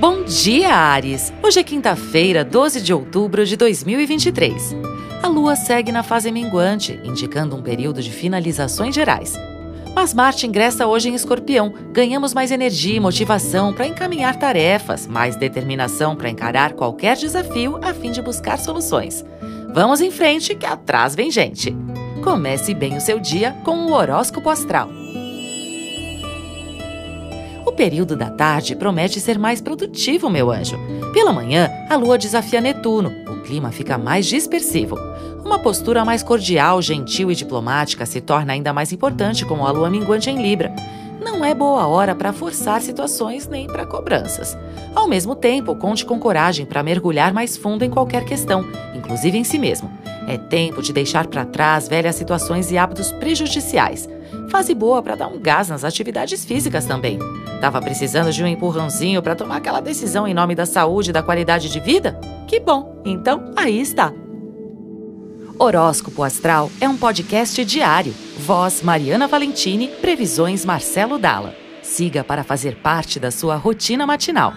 Bom dia, Ares! Hoje é quinta-feira, 12 de outubro de 2023. A lua segue na fase minguante, indicando um período de finalizações gerais. Mas Marte ingressa hoje em Escorpião. Ganhamos mais energia e motivação para encaminhar tarefas, mais determinação para encarar qualquer desafio a fim de buscar soluções. Vamos em frente, que atrás vem gente. Comece bem o seu dia com o horóscopo astral. O período da tarde promete ser mais produtivo, meu anjo. Pela manhã, a lua desafia Netuno, o clima fica mais dispersivo. Uma postura mais cordial, gentil e diplomática se torna ainda mais importante com a lua minguante em Libra. Não é boa hora para forçar situações nem para cobranças. Ao mesmo tempo, conte com coragem para mergulhar mais fundo em qualquer questão, inclusive em si mesmo. É tempo de deixar para trás velhas situações e hábitos prejudiciais. Fase boa para dar um gás nas atividades físicas também. Tava precisando de um empurrãozinho para tomar aquela decisão em nome da saúde e da qualidade de vida? Que bom! Então, aí está. Horóscopo Astral é um podcast diário. Voz Mariana Valentini, previsões Marcelo Dalla. Siga para fazer parte da sua rotina matinal.